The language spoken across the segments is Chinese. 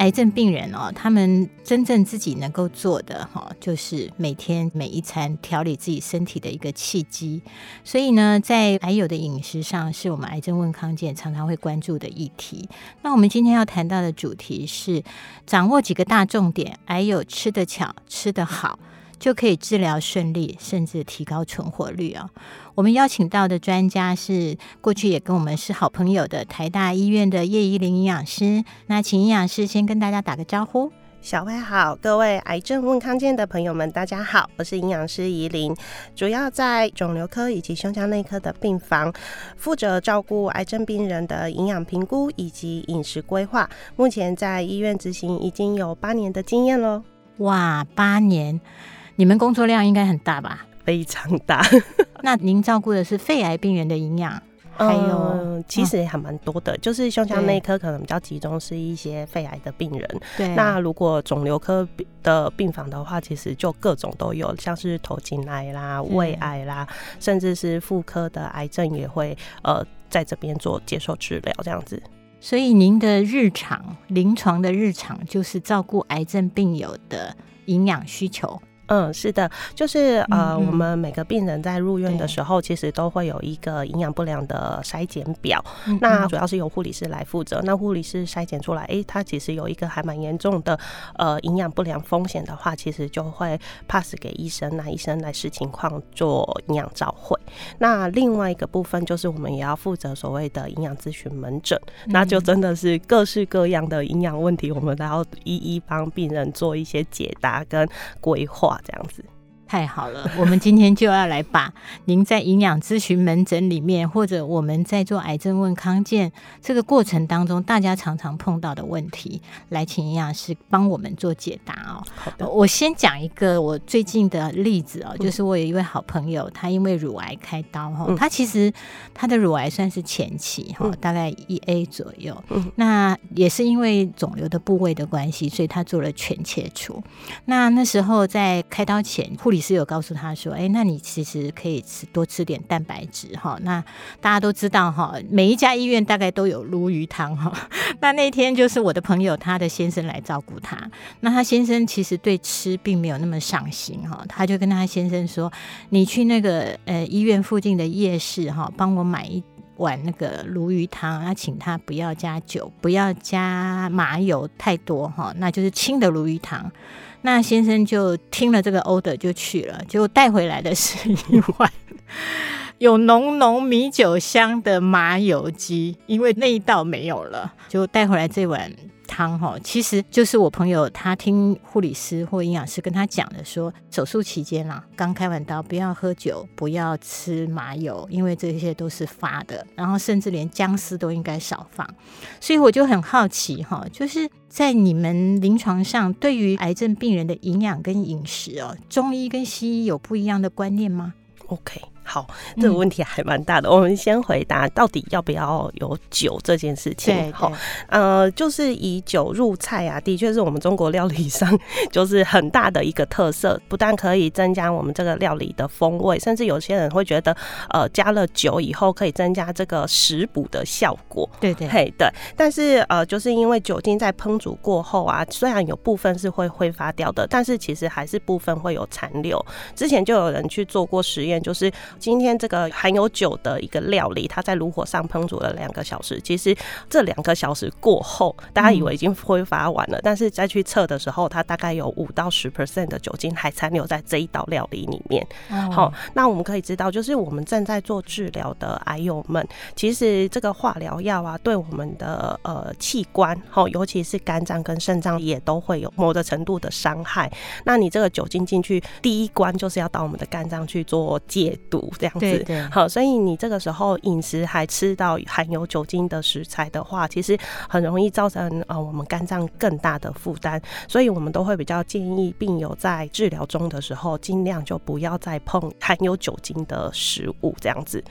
癌症病人哦，他们真正自己能够做的哈，就是每天每一餐调理自己身体的一个契机。所以呢，在癌友的饮食上，是我们癌症问康健常常会关注的议题。那我们今天要谈到的主题是掌握几个大重点，癌友吃得巧，吃得好。就可以治疗顺利，甚至提高存活率哦！我们邀请到的专家是过去也跟我们是好朋友的台大医院的叶怡伶营养师。那请营养师先跟大家打个招呼。小慧好，各位癌症问康健的朋友们，大家好，我是营养师怡琳，主要在肿瘤科以及胸腔内科的病房负责照顾癌症病人的营养评估以及饮食规划。目前在医院执行已经有八年的经验喽。哇，八年！你们工作量应该很大吧？非常大。那您照顾的是肺癌病人的营养，还有、嗯、其实也还蛮多的，哦、就是胸腔内科可能比较集中是一些肺癌的病人。对。那如果肿瘤科的病房的话，其实就各种都有，像是头颈癌啦、胃癌啦，甚至是妇科的癌症也会呃在这边做接受治疗这样子。所以您的日常临床的日常就是照顾癌症病友的营养需求。嗯，是的，就是呃，嗯嗯我们每个病人在入院的时候，其实都会有一个营养不良的筛检表。那主要是由护理师来负责。那护理师筛检出来，哎、欸，他其实有一个还蛮严重的呃营养不良风险的话，其实就会 pass 给医生，那医生来视情况做营养照会。那另外一个部分就是我们也要负责所谓的营养咨询门诊，嗯、那就真的是各式各样的营养问题，我们都要一一帮病人做一些解答跟规划。这样子。太好了，我们今天就要来把您在营养咨询门诊里面，或者我们在做癌症问康健这个过程当中，大家常常碰到的问题，来请营养师帮我们做解答哦。好的，我先讲一个我最近的例子哦，就是我有一位好朋友，他因为乳癌开刀哈，他其实他的乳癌算是前期哈，大概一 A 左右，那也是因为肿瘤的部位的关系，所以他做了全切除。那那时候在开刀前，护理。是有告诉他说：“哎，那你其实可以吃多吃点蛋白质哈。那大家都知道哈，每一家医院大概都有鲈鱼汤哈。那那天就是我的朋友他的先生来照顾他，那他先生其实对吃并没有那么上心哈，他就跟他先生说：你去那个呃医院附近的夜市哈，帮我买一碗那个鲈鱼汤，他请他不要加酒，不要加麻油太多哈，那就是清的鲈鱼汤。”那先生就听了这个 order 就去了，结果带回来的是一碗有浓浓米酒香的麻油鸡，因为那一道没有了，就带回来这碗。汤哈，其实就是我朋友他听护理师或营养师跟他讲的，说手术期间啦，刚开完刀，不要喝酒，不要吃麻油，因为这些都是发的，然后甚至连姜丝都应该少放。所以我就很好奇哈，就是在你们临床上，对于癌症病人的营养跟饮食哦，中医跟西医有不一样的观念吗？OK。好，这个问题还蛮大的。嗯、我们先回答到底要不要有酒这件事情。好，呃，就是以酒入菜啊，的确是我们中国料理上就是很大的一个特色。不但可以增加我们这个料理的风味，甚至有些人会觉得，呃，加了酒以后可以增加这个食补的效果。对对，嘿，对。但是呃，就是因为酒精在烹煮过后啊，虽然有部分是会挥发掉的，但是其实还是部分会有残留。之前就有人去做过实验，就是。今天这个含有酒的一个料理，它在炉火上烹煮了两个小时。其实这两个小时过后，大家以为已经挥发完了，嗯、但是再去测的时候，它大概有五到十 percent 的酒精还残留在这一道料理里面。好、哦，那我们可以知道，就是我们正在做治疗的癌友们，其实这个化疗药啊，对我们的呃器官，好，尤其是肝脏跟肾脏，也都会有某个程度的伤害。那你这个酒精进去，第一关就是要到我们的肝脏去做解毒。这样子。对对。好，所以你这个时候饮食还吃到含有酒精的食材的话，其实很容易造成呃我们肝脏更大的负担。所以我们都会比较建议病友在治疗中的时候，尽量就不要再碰含有酒精的食物这样子。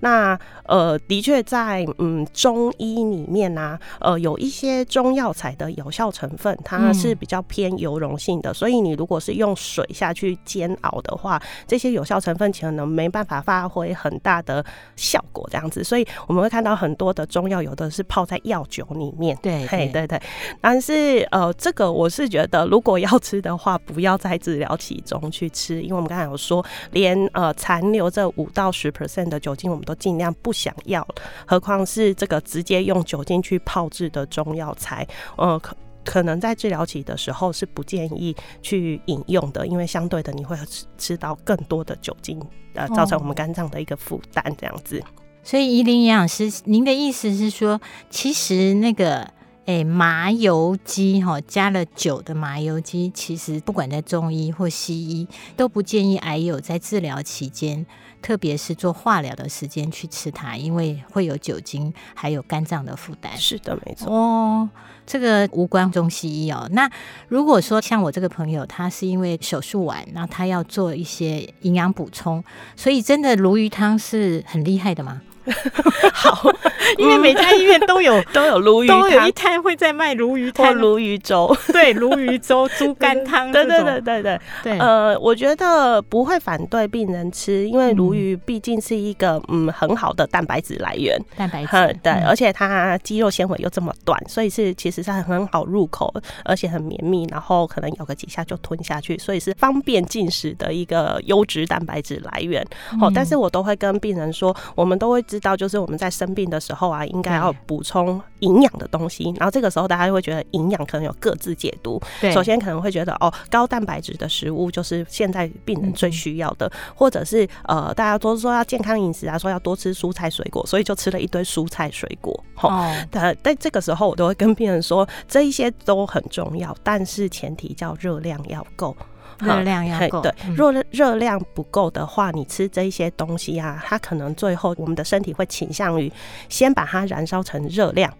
那呃，的确在嗯中医里面呢、啊，呃有一些中药材的有效成分，它是比较偏油溶性的，嗯、所以你如果是用水下去煎熬的话，这些有效成分可能没办法发挥很大的效果这样子。所以我们会看到很多的中药，有的是泡在药酒里面。对，嘿，对对。但是呃，这个我是觉得，如果要吃的话，不要在治疗期中去吃，因为我们刚才有说，连呃残留这五到十 percent 的酒精，我们都尽量不想要，何况是这个直接用酒精去泡制的中药材，呃，可能在治疗期的时候是不建议去饮用的，因为相对的你会吃吃到更多的酒精，呃，造成我们肝脏的一个负担，这样子。所以，宜林营养师，您的意思是说，其实那个。哎，麻油鸡哈，加了酒的麻油鸡，其实不管在中医或西医，都不建议癌友在治疗期间，特别是做化疗的时间去吃它，因为会有酒精，还有肝脏的负担。是的，没错。哦，这个无关中西医哦。那如果说像我这个朋友，他是因为手术完，那他要做一些营养补充，所以真的鲈鱼汤是很厉害的吗？好，因为每家医院都有 都有鲈鱼汤，都有一摊会在卖鲈鱼汤或鲈鱼粥。对，鲈鱼粥、猪肝汤，对对对对对对。呃，我觉得不会反对病人吃，因为鲈鱼毕竟是一个嗯很好的蛋白质来源，蛋白质对，而且它肌肉纤维又这么短，所以是其实是很好入口，而且很绵密，然后可能咬个几下就吞下去，所以是方便进食的一个优质蛋白质来源。哦，但是我都会跟病人说，我们都会。知道就是我们在生病的时候啊，应该要补充营养的东西。然后这个时候大家就会觉得营养可能有各自解读。对，首先可能会觉得哦，高蛋白质的食物就是现在病人最需要的，或者是呃，大家都说要健康饮食啊，说要多吃蔬菜水果，所以就吃了一堆蔬菜水果。哦，但在这个时候我都会跟病人说，这一些都很重要，但是前提叫热量要够。热量要够，对，若热量不够的话，你吃这一些东西啊，它可能最后我们的身体会倾向于先把它燃烧成热量，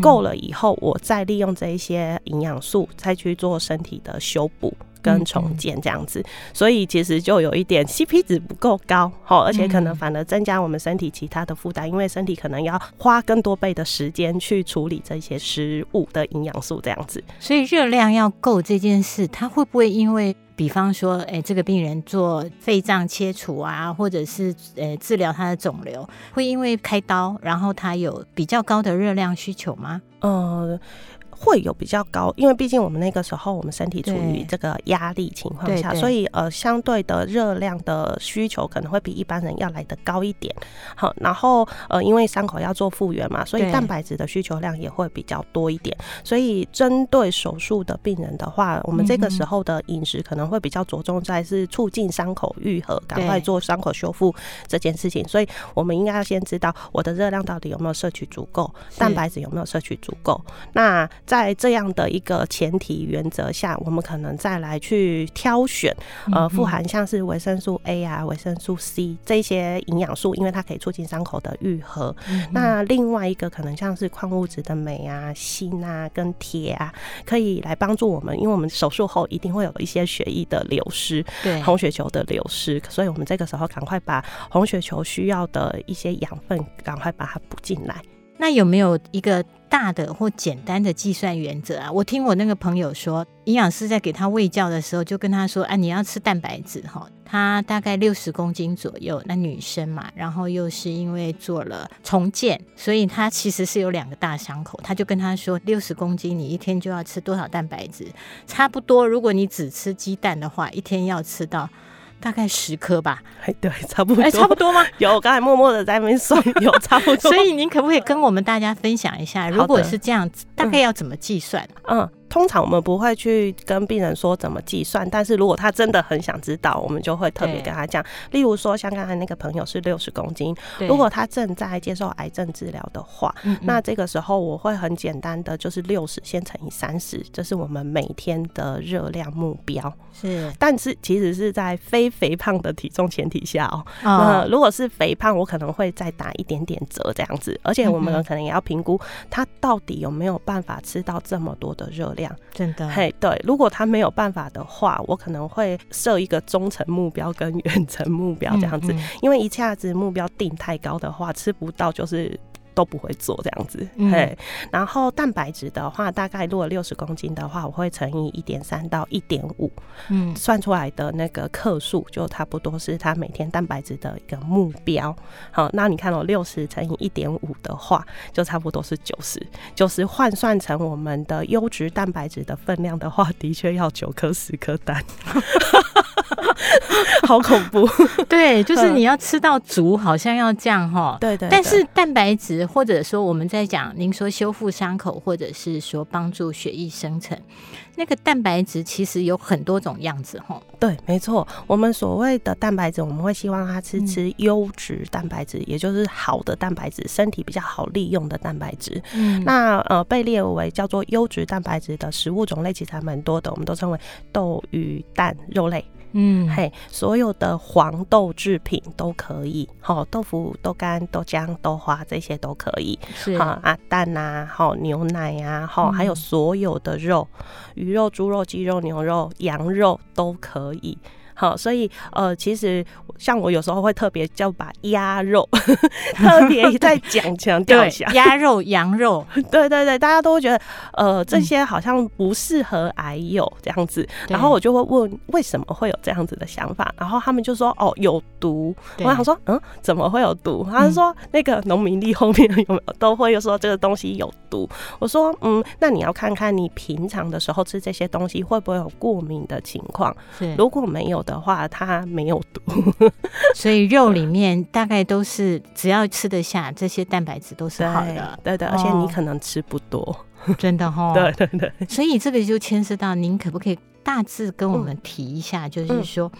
够了以后，我再利用这一些营养素再去做身体的修补跟重建这样子，所以其实就有一点 CP 值不够高，好，而且可能反而增加我们身体其他的负担，因为身体可能要花更多倍的时间去处理这些食物的营养素这样子，所以热量要够这件事，它会不会因为？比方说，哎、这个病人做肺脏切除啊，或者是呃、治疗他的肿瘤，会因为开刀，然后他有比较高的热量需求吗？呃。会有比较高，因为毕竟我们那个时候我们身体处于这个压力情况下，所以呃相对的热量的需求可能会比一般人要来的高一点。好，然后呃因为伤口要做复原嘛，所以蛋白质的需求量也会比较多一点。所以针对手术的病人的话，我们这个时候的饮食可能会比较着重在是促进伤口愈合，赶快做伤口修复这件事情。所以我们应该要先知道我的热量到底有没有摄取足够，蛋白质有没有摄取足够。那在这样的一个前提原则下，我们可能再来去挑选，呃，富含像是维生素 A 啊、维生素 C 这些营养素，因为它可以促进伤口的愈合。那另外一个可能像是矿物质的镁啊、锌啊跟铁啊，可以来帮助我们，因为我们手术后一定会有一些血液的流失，对，红血球的流失，所以我们这个时候赶快把红血球需要的一些养分赶快把它补进来。那有没有一个大的或简单的计算原则啊？我听我那个朋友说，营养师在给他喂教的时候，就跟他说：“啊，你要吃蛋白质哈。”他大概六十公斤左右，那女生嘛，然后又是因为做了重建，所以他其实是有两个大伤口。他就跟他说：“六十公斤，你一天就要吃多少蛋白质？差不多，如果你只吃鸡蛋的话，一天要吃到。”大概十颗吧，哎，对，差不多，哎，差不多吗？有，我刚才默默的在那边算，有差不多。所以您可不可以跟我们大家分享一下，如果是这样子，大概要怎么计算？嗯。通常我们不会去跟病人说怎么计算，但是如果他真的很想知道，我们就会特别跟他讲。例如说，像刚才那个朋友是六十公斤，如果他正在接受癌症治疗的话，那这个时候我会很简单的就是六十先乘以三十，这是我们每天的热量目标。是，但是其实是在非肥胖的体重前提下哦。那如果是肥胖，我可能会再打一点点折这样子，而且我们可能也要评估他到底有没有办法吃到这么多的热量。真的，嘿，对，如果他没有办法的话，我可能会设一个中程目标跟远程目标这样子，因为一下子目标定太高的话，吃不到就是。都不会做这样子，嗯、嘿。然后蛋白质的话，大概如果六十公斤的话，我会乘以一点三到一点五，嗯，算出来的那个克数就差不多是他每天蛋白质的一个目标。好，那你看我，六十乘以一点五的话，就差不多是九十。九十换算成我们的优质蛋白质的分量的话，的确要九颗十颗蛋。好恐怖，对，就是你要吃到足，好像要这样哈。对，对对。但是蛋白质，或者说我们在讲，您说修复伤口，或者是说帮助血液生成，那个蛋白质其实有很多种样子哈。对，没错。我们所谓的蛋白质，我们会希望它吃吃优质蛋白质，嗯、也就是好的蛋白质，身体比较好利用的蛋白质。嗯。那呃，被列为叫做优质蛋白质的食物种类其实还蛮多的，我们都称为豆、鱼、蛋、肉类。嗯，嘿，所有的黄豆制品都可以，好，豆腐、豆干、豆浆、豆花这些都可以，是好啊，蛋啊，好牛奶啊，好，还有所有的肉，鱼肉、猪肉、鸡肉、牛肉、羊肉都可以。好，所以呃，其实像我有时候会特别叫把鸭肉 特别再讲强调一下，鸭肉、羊肉，对对对，大家都会觉得呃这些好像不适合癌友这样子，嗯、然后我就会问为什么会有这样子的想法，然后他们就说哦有毒，我想说嗯怎么会有毒？他就说那个农民历后面有没有都会有说这个东西有毒？我说嗯，那你要看看你平常的时候吃这些东西会不会有过敏的情况，如果没有。的话，它没有毒，所以肉里面大概都是只要吃得下这些蛋白质都是好的，对的，而且你可能吃不多，哦、真的哈、哦，对对对，所以这个就牵涉到您可不可以大致跟我们提一下，嗯、就是说，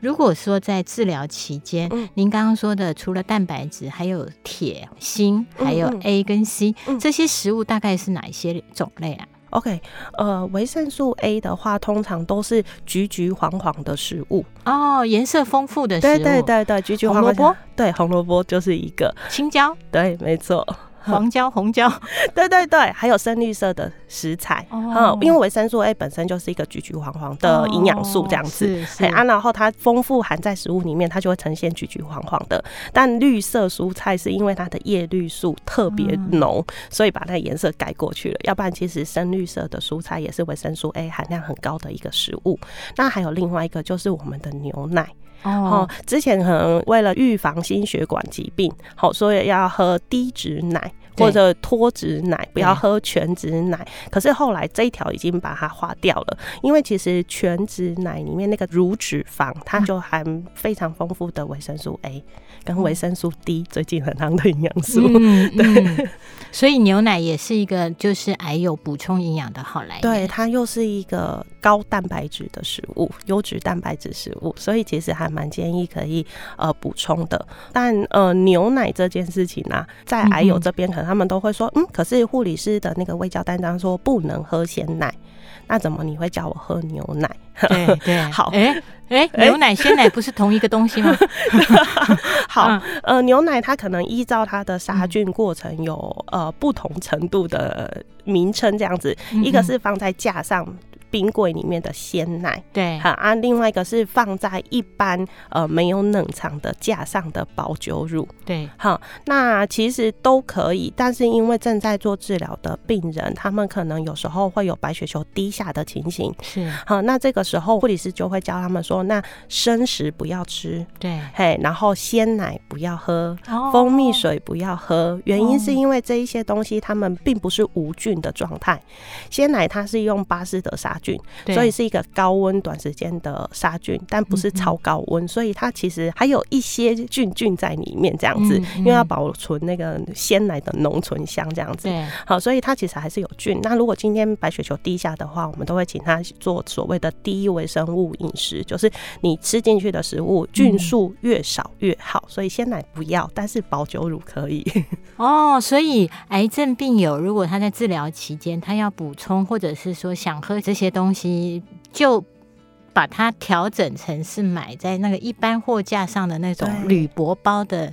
如果说在治疗期间，嗯、您刚刚说的除了蛋白质，还有铁、锌，还有 A 跟 C、嗯、这些食物大概是哪一些种类啊？OK，呃，维生素 A 的话，通常都是橘橘黄黄的食物。哦，颜色丰富的食物，对对对对，橘橘黄黄，红萝卜，对，红萝卜就是一个，青椒，对，没错。黄椒、红椒，对对对，还有深绿色的食材，嗯，因为维生素 A 本身就是一个橘橘黄黄的营养素，这样子，哎啊，然后它丰富含在食物里面，它就会呈现橘橘黄黄的。但绿色蔬菜是因为它的叶绿素特别浓，所以把那颜色盖过去了。要不然，其实深绿色的蔬菜也是维生素 A 含量很高的一个食物。那还有另外一个就是我们的牛奶。哦，之前可能为了预防心血管疾病，好，所以要喝低脂奶。或者脱脂奶，不要喝全脂奶。可是后来这一条已经把它划掉了，因为其实全脂奶里面那个乳脂肪，它就含非常丰富的维生素 A 跟维生素 D，最近很夯的营养素。嗯，对。所以牛奶也是一个就是癌友补充营养的好来源。对，它又是一个高蛋白质的食物，优质蛋白质食物，所以其实还蛮建议可以呃补充的。但呃牛奶这件事情呢、啊，在癌友这边可能他们都会说，嗯，可是护理师的那个卫教单张说不能喝鲜奶，那怎么你会叫我喝牛奶？对对，好，哎哎、欸，牛奶鲜奶不是同一个东西吗？好，呃，牛奶它可能依照它的杀菌过程有呃不同程度的名称，这样子，一个是放在架上。冰柜里面的鲜奶，对，好啊。另外一个是放在一般呃没有冷藏的架上的保酒乳，对，好。那其实都可以，但是因为正在做治疗的病人，他们可能有时候会有白血球低下的情形，是好。那这个时候护理师就会教他们说，那生食不要吃，对，嘿，然后鲜奶不要喝，哦、蜂蜜水不要喝。原因是因为这一些东西它们并不是无菌的状态，鲜奶它是用巴斯德沙。菌，所以是一个高温短时间的杀菌，但不是超高温，所以它其实还有一些菌菌在里面这样子，因为要保存那个鲜奶的浓醇香这样子。好，所以它其实还是有菌。那如果今天白血球低下的话，我们都会请他做所谓的低微生物饮食，就是你吃进去的食物菌数越少越好。所以鲜奶不要，但是保酒乳可以。哦，所以癌症病友如果他在治疗期间，他要补充或者是说想喝这些东西，就把它调整成是买在那个一般货架上的那种铝箔包的。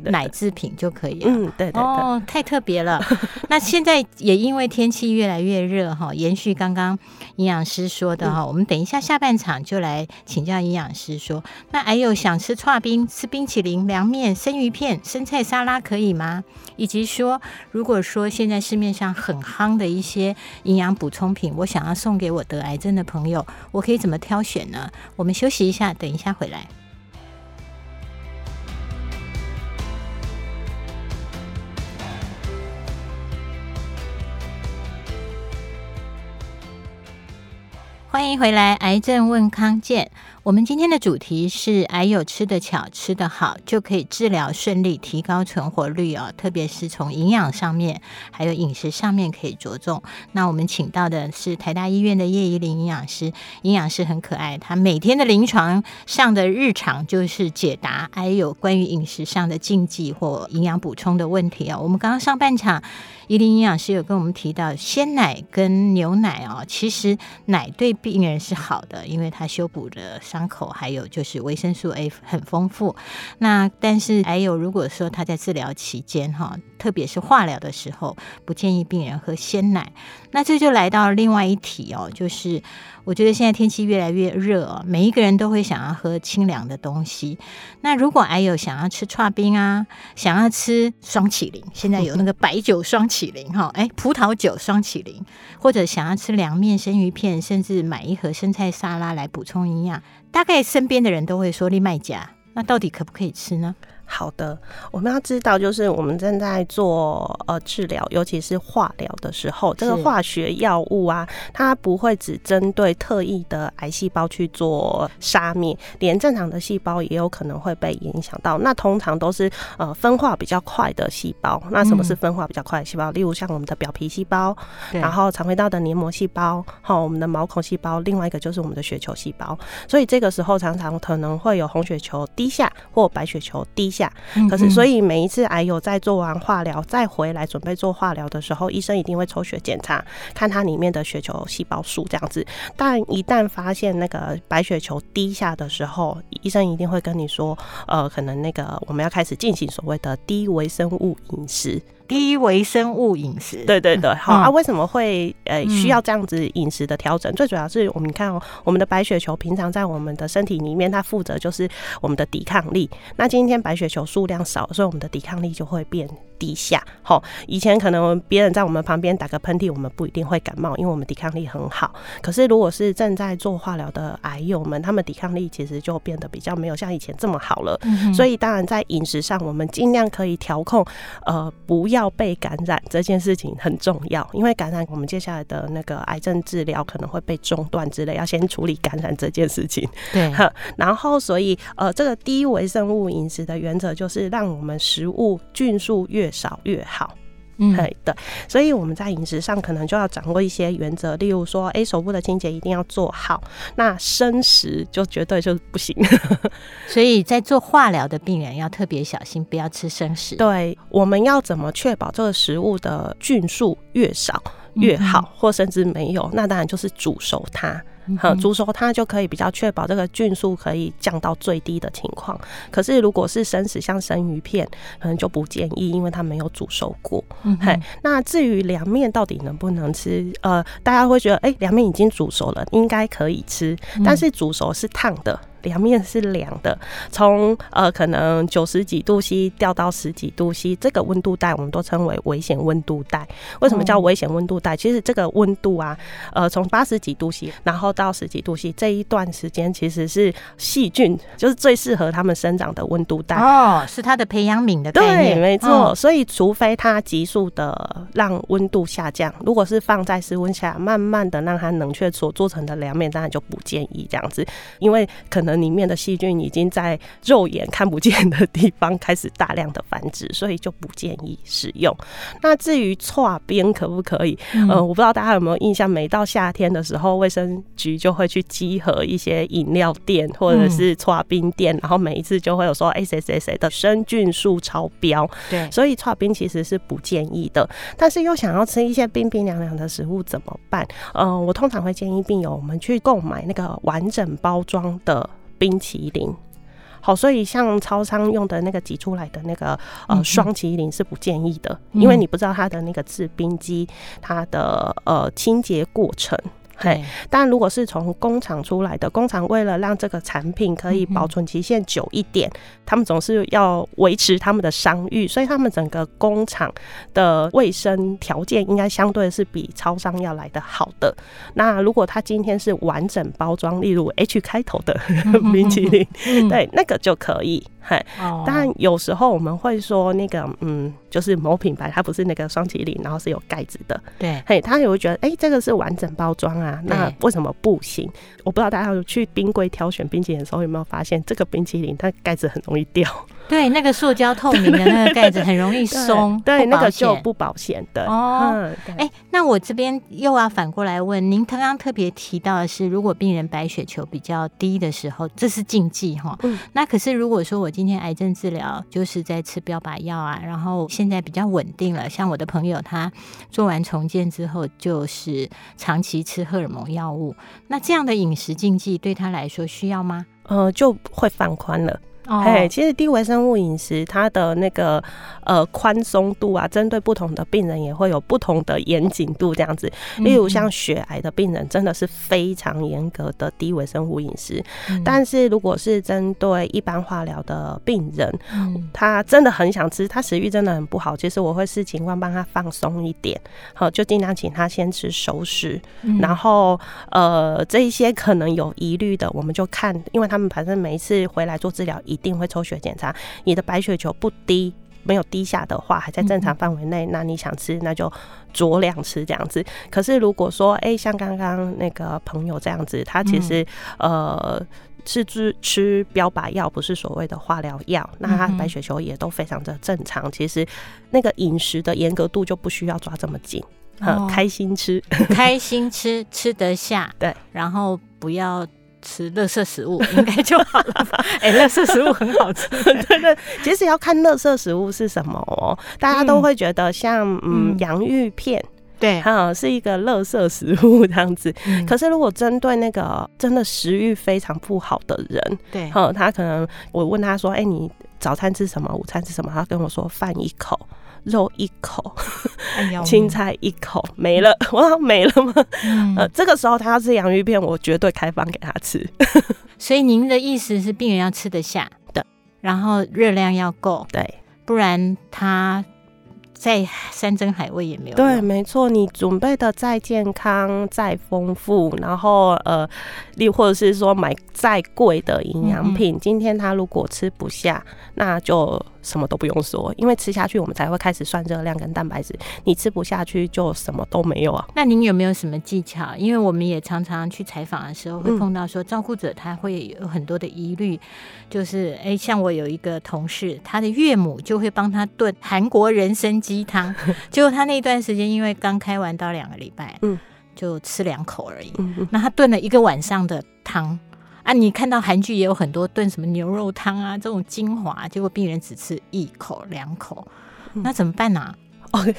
奶制品就可以了。嗯，对对对。哦，太特别了。那现在也因为天气越来越热哈，延续刚刚营养师说的哈，我们等一下下半场就来请教营养师说，那还有想吃串冰、吃冰淇淋、凉面、生鱼片、生菜沙拉可以吗？以及说，如果说现在市面上很夯的一些营养补充品，我想要送给我得癌症的朋友，我可以怎么挑选呢？我们休息一下，等一下回来。欢迎回来，癌症问康健。我们今天的主题是癌友吃得巧、吃得好，就可以治疗顺利、提高存活率哦。特别是从营养上面，还有饮食上面可以着重。那我们请到的是台大医院的叶怡林营养师，营养师很可爱，他每天的临床上的日常就是解答癌友关于饮食上的禁忌或营养补充的问题哦。我们刚刚上半场，怡林营养师有跟我们提到鲜奶跟牛奶哦，其实奶对病人是好的，因为它修补了。伤口还有就是维生素 A 很丰富，那但是还有如果说他在治疗期间哈，特别是化疗的时候，不建议病人喝鲜奶。那这就来到另外一题哦，就是我觉得现在天气越来越热哦，每一个人都会想要喝清凉的东西。那如果还有想要吃剉冰啊，想要吃双麒麟，现在有那个白酒双麒麟哈，哎，葡萄酒双麒麟，或者想要吃凉面、生鱼片，甚至买一盒生菜沙拉来补充营养。大概身边的人都会说你卖假，那到底可不可以吃呢？好的，我们要知道，就是我们正在做呃治疗，尤其是化疗的时候，这个化学药物啊，它不会只针对特异的癌细胞去做杀灭，连正常的细胞也有可能会被影响到。那通常都是呃分化比较快的细胞。那什么是分化比较快的细胞？嗯、例如像我们的表皮细胞，然后肠胃道的黏膜细胞，好，我们的毛孔细胞，另外一个就是我们的血球细胞。所以这个时候常常可能会有红血球低下或白血球低下。可是，所以每一次癌友在做完化疗再回来准备做化疗的时候，医生一定会抽血检查，看它里面的血球细胞数这样子。但一旦发现那个白血球低下的时候，医生一定会跟你说，呃，可能那个我们要开始进行所谓的低微生物饮食。低微生物饮食，对对对，好、嗯、啊。为什么会呃需要这样子饮食的调整？嗯、最主要是我们看哦，我们的白血球平常在我们的身体里面，它负责就是我们的抵抗力。那今天白血球数量少，所以我们的抵抗力就会变低下。好，以前可能别人在我们旁边打个喷嚏，我们不一定会感冒，因为我们抵抗力很好。可是如果是正在做化疗的癌友们，他们抵抗力其实就变得比较没有像以前这么好了。嗯、所以当然在饮食上，我们尽量可以调控，呃，不要。要被感染这件事情很重要，因为感染我们接下来的那个癌症治疗可能会被中断之类，要先处理感染这件事情。对，然后所以呃，这个低微生物饮食的原则就是让我们食物菌数越少越好。嗯，对，所以我们在饮食上可能就要掌握一些原则，例如说，哎，手部的清洁一定要做好，那生食就绝对就不行。所以在做化疗的病人要特别小心，不要吃生食。对，我们要怎么确保这个食物的菌数越少越好，或甚至没有？那当然就是煮熟它。好，煮熟它就可以比较确保这个菌数可以降到最低的情况。可是如果是生食，像生鱼片，可能就不建议，因为它没有煮熟过。嗯，嘿，那至于凉面到底能不能吃？呃，大家会觉得，哎、欸，凉面已经煮熟了，应该可以吃。但是煮熟是烫的。凉面是凉的，从呃可能九十几度 C 掉到十几度 C，这个温度带我们都称为危险温度带。为什么叫危险温度带？其实这个温度啊，呃，从八十几度 C，然后到十几度 C 这一段时间，其实是细菌就是最适合它们生长的温度带。哦，是它的培养皿的概念。对，没错。所以除非它急速的让温度下降，如果是放在室温下，慢慢的让它冷却所做成的凉面，当然就不建议这样子，因为可能里面的细菌已经在肉眼看不见的地方开始大量的繁殖，所以就不建议使用。那至于搓冰可不可以？嗯、呃，我不知道大家有没有印象，每到夏天的时候，卫生局就会去集合一些饮料店或者是搓冰店，然后每一次就会有说，哎，谁谁谁的生菌数超标。对，所以搓冰其实是不建议的。但是又想要吃一些冰冰凉凉的食物怎么办？呃，我通常会建议病友我们去购买那个完整包装的冰淇淋。好，所以像超商用的那个挤出来的那个呃双麒麟是不建议的，因为你不知道它的那个制冰机它的呃清洁过程。嘿，但如果是从工厂出来的，工厂为了让这个产品可以保存期限久一点，他们总是要维持他们的商誉，所以他们整个工厂的卫生条件应该相对是比超商要来的好的。那如果他今天是完整包装，例如 H 开头的 冰淇淋，对，那个就可以。嘿，但有时候我们会说那个，嗯，就是某品牌它不是那个双麒麟，然后是有盖子的，对，嘿，他也会觉得，哎、欸，这个是完整包装啊，那为什么不行？我不知道大家有去冰柜挑选冰淇淋的时候有没有发现，这个冰淇淋它盖子很容易掉。对，那个塑胶透明的那个盖子很容易松，对，那个就不保险的。哦，哎、欸，那我这边又要反过来问，您刚刚特别提到的是，如果病人白血球比较低的时候，这是禁忌哈。嗯。那可是如果说我今天癌症治疗就是在吃标靶药啊，然后现在比较稳定了，像我的朋友他做完重建之后，就是长期吃荷尔蒙药物，那这样的饮食禁忌对他来说需要吗？呃，就会放宽了。哎，其实低微生物饮食它的那个呃宽松度啊，针对不同的病人也会有不同的严谨度这样子。例如像血癌的病人，真的是非常严格的低微生物饮食。但是如果是针对一般化疗的病人，他真的很想吃，他食欲真的很不好，其实我会视情况帮他放松一点，好，就尽量请他先吃熟食，然后呃这一些可能有疑虑的，我们就看，因为他们反正每一次回来做治疗一。一定会抽血检查，你的白血球不低，没有低下的话，还在正常范围内，那你想吃那就酌量吃这样子。可是如果说，哎、欸，像刚刚那个朋友这样子，他其实、嗯、呃是吃吃标靶药，不是所谓的化疗药，那他白血球也都非常的正常。其实那个饮食的严格度就不需要抓这么紧，哦、开心吃，开心吃，吃得下，对，然后不要。吃垃圾食物应该就好了吧？哎、欸，垃圾食物很好吃，对对。其实要看垃圾食物是什么哦。大家都会觉得像嗯洋芋片，对，哈是一个垃圾食物这样子。可是如果针对那个真的食欲非常不好的人，对，哈，他可能我问他说：“哎，你早餐吃什么？午餐吃什么？”他跟我说：“饭一口。”肉一口，青菜一口没了，哇没了吗？嗯、呃，这个时候他要吃洋芋片，我绝对开放给他吃。所以您的意思是，病人要吃得下的，然后热量要够，对，不然他。再山珍海味也没有。对，没错，你准备的再健康、再丰富，然后呃，例或者是说买再贵的营养品，嗯嗯，今天他如果吃不下，那就什么都不用说，因为吃下去我们才会开始算热量跟蛋白质。你吃不下去，就什么都没有啊。那您有没有什么技巧？因为我们也常常去采访的时候，会碰到说照顾者他会有很多的疑虑，嗯、就是哎，像我有一个同事，他的岳母就会帮他炖韩国人参鸡汤，结果他那段时间因为刚开完刀两个礼拜，嗯，就吃两口而已。嗯，那他炖了一个晚上的汤啊，你看到韩剧也有很多炖什么牛肉汤啊这种精华，结果病人只吃一口两口，那怎么办呢？啊？OK，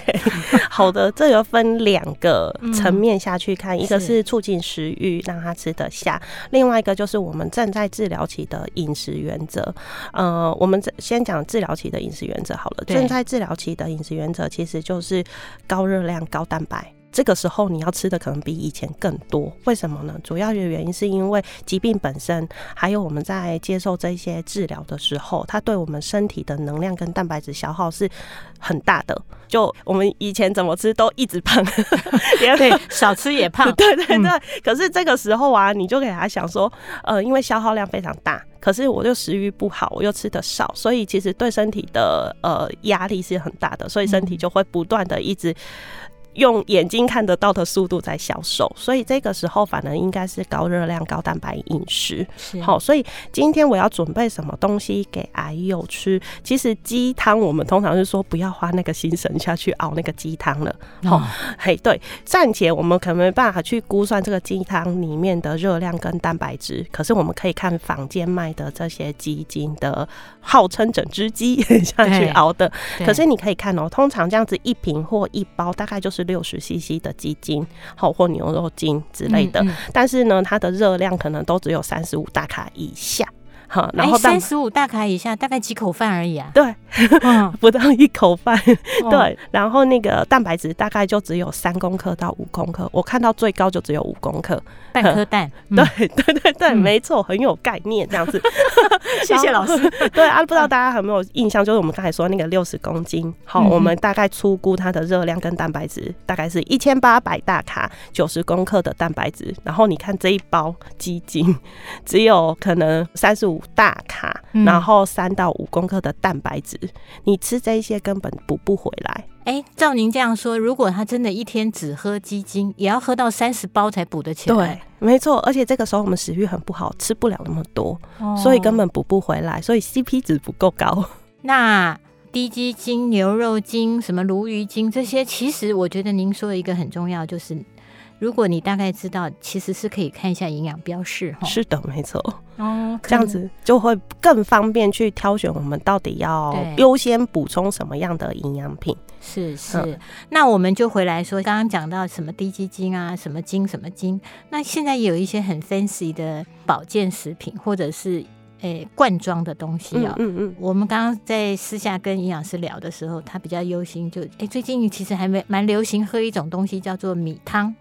好的，这个分两个层面下去看，嗯、一个是促进食欲，让他吃得下；另外一个就是我们正在治疗期的饮食原则。呃，我们先讲治疗期的饮食原则好了。正在治疗期的饮食原则其实就是高热量、高蛋白。这个时候你要吃的可能比以前更多，为什么呢？主要的原因是因为疾病本身，还有我们在接受这些治疗的时候，它对我们身体的能量跟蛋白质消耗是很大的。就我们以前怎么吃都一直胖，对，少吃也胖，对 对对。嗯、可是这个时候啊，你就给他想说，呃，因为消耗量非常大，可是我又食欲不好，我又吃的少，所以其实对身体的呃压力是很大的，所以身体就会不断的一直。用眼睛看得到的速度在消瘦，所以这个时候反而应该是高热量、高蛋白饮食。好，所以今天我要准备什么东西给癌友吃？其实鸡汤我们通常是说不要花那个心神下去熬那个鸡汤了。好、哦，嘿，对，暂且我们可能没办法去估算这个鸡汤里面的热量跟蛋白质，可是我们可以看坊间卖的这些鸡精的，号称整只鸡下去熬的。可是你可以看哦，通常这样子一瓶或一包大概就是。六十 CC 的鸡精，好或牛肉精之类的，但是呢，它的热量可能都只有三十五大卡以下。好，然后三十五大卡以下，大概几口饭而已啊？对，不到一口饭。对，然后那个蛋白质大概就只有三公克到五公克，我看到最高就只有五公克，半颗蛋。对对对对，没错，很有概念这样子。谢谢老师。对啊，不知道大家有没有印象，就是我们刚才说那个六十公斤，好，我们大概粗估它的热量跟蛋白质大概是一千八百大卡，九十公克的蛋白质。然后你看这一包鸡精，只有可能三十五。大卡，然后三到五公克的蛋白质，嗯、你吃这一些根本补不回来。哎、欸，照您这样说，如果他真的一天只喝鸡精，也要喝到三十包才补得起来。对，没错。而且这个时候我们食欲很不好，吃不了那么多，哦、所以根本补不回来，所以 CP 值不够高。那低鸡精、牛肉精、什么鲈鱼精这些，其实我觉得您说的一个很重要就是。如果你大概知道，其实是可以看一下营养标示哈。是的，没错。哦，这样子就会更方便去挑选我们到底要优先补充什么样的营养品。是是，嗯、那我们就回来说，刚刚讲到什么滴鸡精啊，什么精什么精。那现在有一些很 fancy 的保健食品，或者是诶、欸、罐装的东西啊、喔。嗯嗯，嗯。我们刚刚在私下跟营养师聊的时候，他比较忧心就，就、欸、诶最近其实还没蛮流行喝一种东西叫做米汤。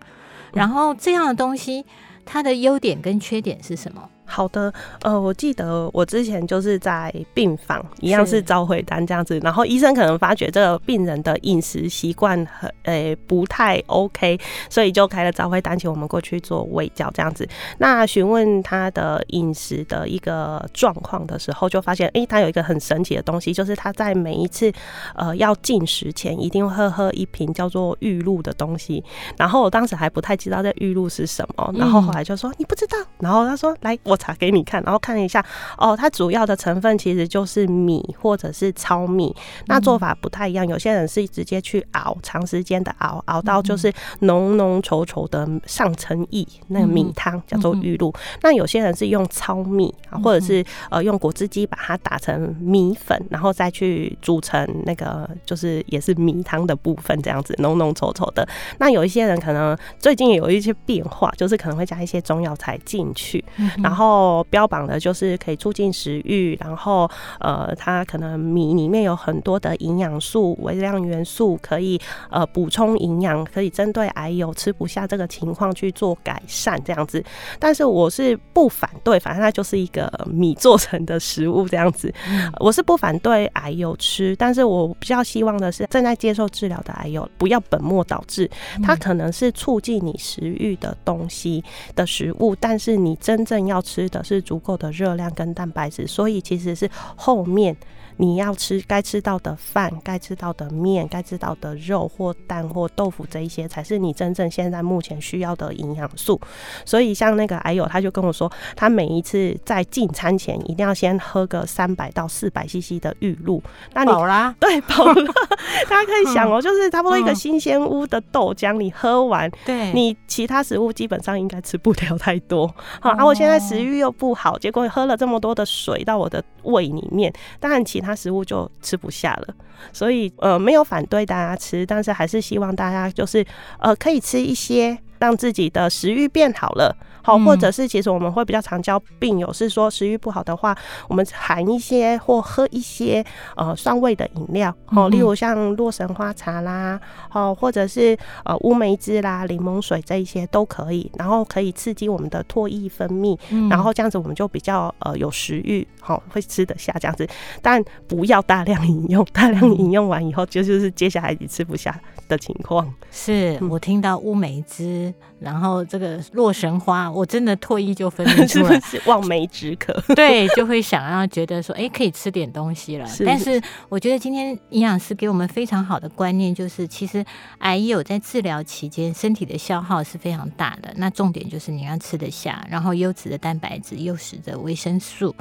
然后这样的东西，它的优点跟缺点是什么？好的，呃，我记得我之前就是在病房，一样是召回单这样子，然后医生可能发觉这个病人的饮食习惯很诶不太 OK，所以就开了召回单，请我们过去做胃教这样子。那询问他的饮食的一个状况的时候，就发现诶，他有一个很神奇的东西，就是他在每一次呃要进食前，一定会喝喝一瓶叫做玉露的东西。然后我当时还不太知道这玉露是什么，然后后来就说、嗯、你不知道，然后他说来我。查给你看，然后看了一下哦，它主要的成分其实就是米或者是糙米，那做法不太一样。有些人是直接去熬，长时间的熬，熬到就是浓浓稠稠的上层意，那个米汤叫做玉露。那有些人是用糙米啊，或者是呃用果汁机把它打成米粉，然后再去煮成那个就是也是米汤的部分，这样子浓浓稠稠的。那有一些人可能最近也有一些变化，就是可能会加一些中药材进去，然后。后标榜的就是可以促进食欲，然后呃，它可能米里面有很多的营养素、微量元素，可以呃补充营养，可以针对癌友吃不下这个情况去做改善这样子。但是我是不反对，反正它就是一个米做成的食物这样子，我是不反对癌友吃，但是我比较希望的是正在接受治疗的癌友不要本末倒置，它可能是促进你食欲的东西的食物，但是你真正要吃。吃的是足够的热量跟蛋白质，所以其实是后面。你要吃该吃到的饭，该吃到的面，该吃到的肉或蛋或豆腐，这一些才是你真正现在目前需要的营养素。所以像那个癌友，他就跟我说，他每一次在进餐前一定要先喝个三百到四百 CC 的玉露。那你饱啦？对，饱了。大家可以想哦，就是差不多一个新鲜屋的豆浆，你喝完，对，你其他食物基本上应该吃不了太多。好，啊，我现在食欲又不好，结果喝了这么多的水到我的胃里面，当然其他。食物就吃不下了，所以呃没有反对大家吃，但是还是希望大家就是呃可以吃一些，让自己的食欲变好了。好，或者是其实我们会比较常教病友是说食欲不好的话，我们含一些或喝一些呃酸味的饮料，哦，例如像洛神花茶啦，哦，或者是呃乌梅汁啦、柠檬水这一些都可以，然后可以刺激我们的唾液分泌，然后这样子我们就比较呃有食欲，好，会吃得下这样子，但不要大量饮用，大量饮用完以后就就是接下来你吃不下的情况。是我听到乌梅汁，然后这个洛神花，我真的唾液就分泌出来，是望梅止渴。对，就会想要觉得说，哎，可以吃点东西了。是但是我觉得今天营养师给我们非常好的观念，就是其实癌友在治疗期间，身体的消耗是非常大的。那重点就是你要吃得下，然后优质的蛋白质、优质的维生素，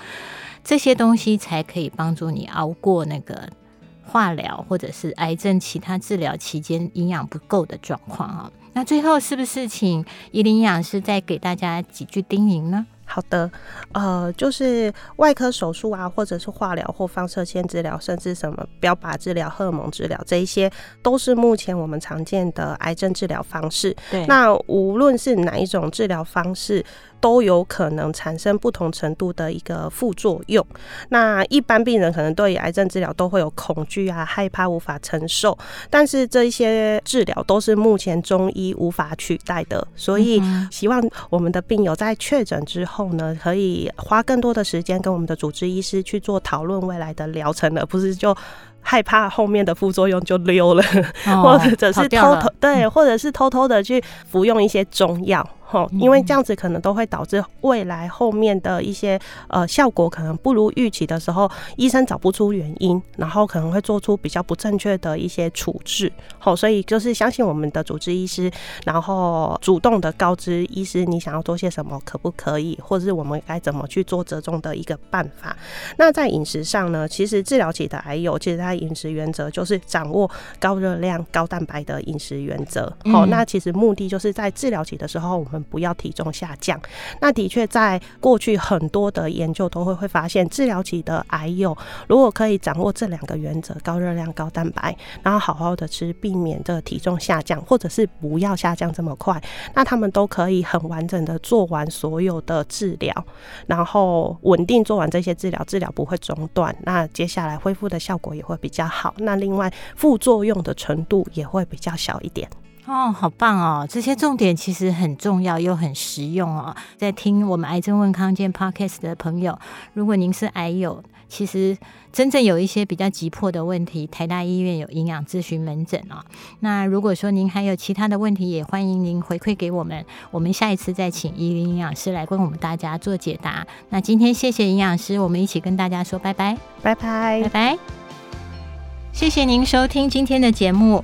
这些东西才可以帮助你熬过那个。化疗或者是癌症其他治疗期间营养不够的状况啊，那最后是不是请伊林营养师再给大家几句叮咛呢？好的，呃，就是外科手术啊，或者是化疗或放射线治疗，甚至什么标靶治疗、荷尔蒙治疗，这一些都是目前我们常见的癌症治疗方式。对，那无论是哪一种治疗方式。都有可能产生不同程度的一个副作用。那一般病人可能对于癌症治疗都会有恐惧啊、害怕、无法承受。但是这一些治疗都是目前中医无法取代的，所以希望我们的病友在确诊之后呢，可以花更多的时间跟我们的主治医师去做讨论未来的疗程，而不是就害怕后面的副作用就溜了，哦、或者是偷偷对，或者是偷偷的去服用一些中药。因为这样子可能都会导致未来后面的一些呃效果可能不如预期的时候，医生找不出原因，然后可能会做出比较不正确的一些处置。好，所以就是相信我们的主治医师，然后主动的告知医师你想要做些什么，可不可以，或者是我们该怎么去做折中的一个办法。那在饮食上呢，其实治疗期的癌友，其实它饮食原则就是掌握高热量、高蛋白的饮食原则。好，那其实目的就是在治疗期的时候，我们不要体重下降。那的确，在过去很多的研究都会会发现，治疗期的癌友如果可以掌握这两个原则：高热量、高蛋白，然后好好的吃，避免这体重下降，或者是不要下降这么快，那他们都可以很完整的做完所有的治疗，然后稳定做完这些治疗，治疗不会中断。那接下来恢复的效果也会比较好。那另外副作用的程度也会比较小一点。哦，好棒哦！这些重点其实很重要又很实用哦。在听我们癌症问康健 Podcast 的朋友，如果您是癌友，其实真正有一些比较急迫的问题，台大医院有营养咨询门诊哦。那如果说您还有其他的问题，也欢迎您回馈给我们，我们下一次再请宜玲营养师来跟我们大家做解答。那今天谢谢营养师，我们一起跟大家说拜拜，拜拜，拜拜。谢谢您收听今天的节目。